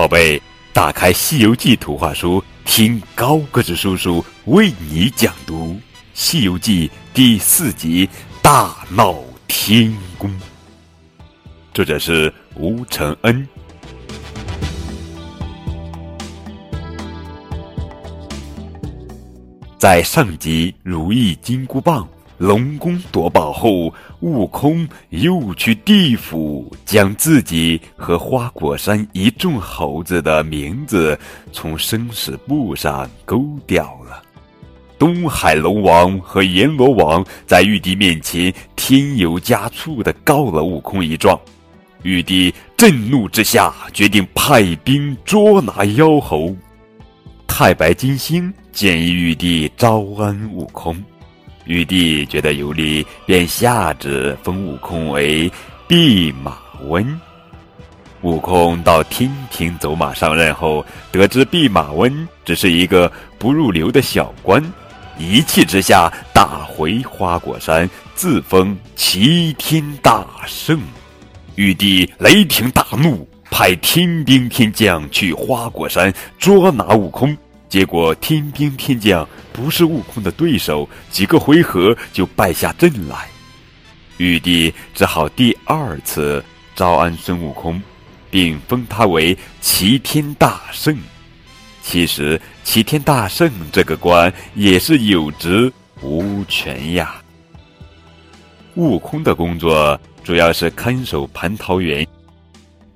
宝贝，打开《西游记》图画书，听高个子叔叔为你讲读《西游记》第四集《大闹天宫》。作者是吴承恩。在上集如意金箍棒。龙宫夺宝后，悟空又去地府，将自己和花果山一众猴子的名字从生死簿上勾掉了。东海龙王和阎罗王在玉帝面前添油加醋的告了悟空一状，玉帝震怒之下，决定派兵捉拿妖猴。太白金星建议玉帝招安悟空。玉帝觉得有理，便下旨封悟空为弼马温。悟空到天庭走马上任后，得知弼马温只是一个不入流的小官，一气之下打回花果山，自封齐天大圣。玉帝雷霆大怒，派天兵天将去花果山捉拿悟空。结果天兵天将不是悟空的对手，几个回合就败下阵来。玉帝只好第二次招安孙悟空，并封他为齐天大圣。其实齐天大圣这个官也是有职无权呀。悟空的工作主要是看守蟠桃园，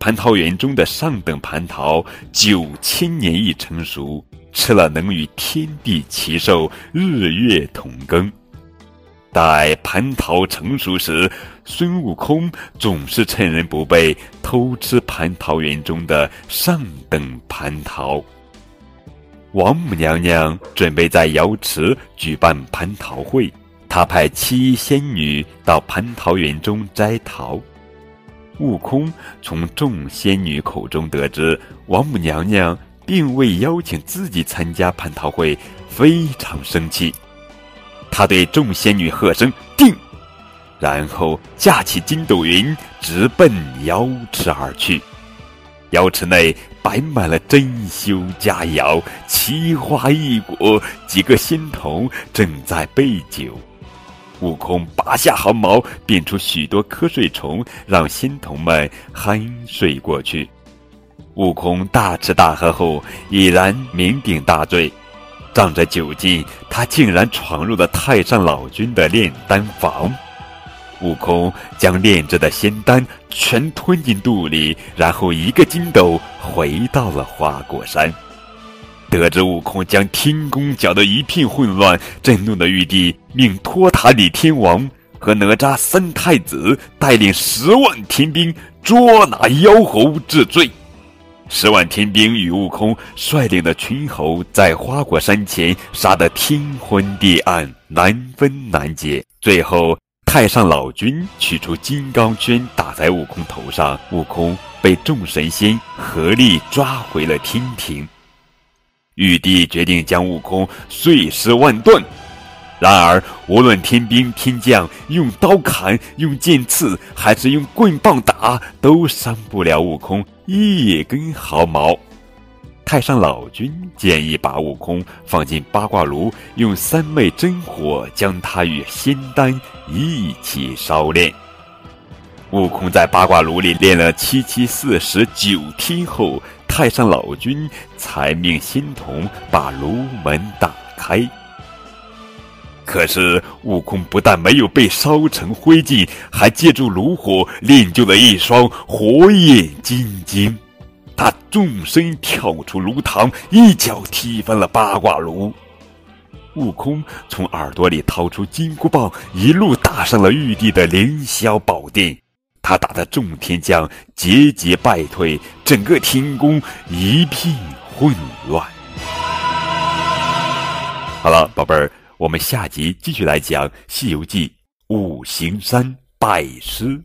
蟠桃园中的上等蟠桃九千年一成熟。吃了能与天地齐寿，日月同庚。待蟠桃成熟时，孙悟空总是趁人不备偷吃蟠桃园中的上等蟠桃。王母娘娘准备在瑶池举办蟠桃会，她派七仙女到蟠桃园中摘桃。悟空从众仙女口中得知，王母娘娘。并未邀请自己参加蟠桃会，非常生气。他对众仙女喝声“定”，然后架起筋斗云，直奔瑶池而去。瑶池内摆满了珍馐佳肴，奇花异果，几个仙童正在备酒。悟空拔下毫毛，变出许多瞌睡虫，让仙童们酣睡过去。悟空大吃大喝后，已然酩酊大醉，仗着酒劲，他竟然闯入了太上老君的炼丹房。悟空将炼制的仙丹全吞进肚里，然后一个筋斗回到了花果山。得知悟空将天宫搅得一片混乱，震怒的玉帝命托塔李天王和哪吒三太子带领十万天兵捉拿妖猴治罪。十万天兵与悟空率领的群猴在花果山前杀得天昏地暗，难分难解。最后，太上老君取出金刚圈打在悟空头上，悟空被众神仙合力抓回了天庭。玉帝决定将悟空碎尸万段。然而，无论天兵天将用刀砍、用剑刺，还是用棍棒打，都伤不了悟空一根毫毛。太上老君建议把悟空放进八卦炉，用三昧真火将他与仙丹一起烧炼。悟空在八卦炉里练了七七四十九天后，太上老君才命仙童把炉门打开。可是，悟空不但没有被烧成灰烬，还借助炉火练就了一双火眼金睛。他纵身跳出炉膛，一脚踢翻了八卦炉。悟空从耳朵里掏出金箍棒，一路打上了玉帝的凌霄宝殿。他打得众天将节节败退，整个天宫一片混乱。好了，宝贝儿。我们下集继续来讲《西游记》五行山拜师。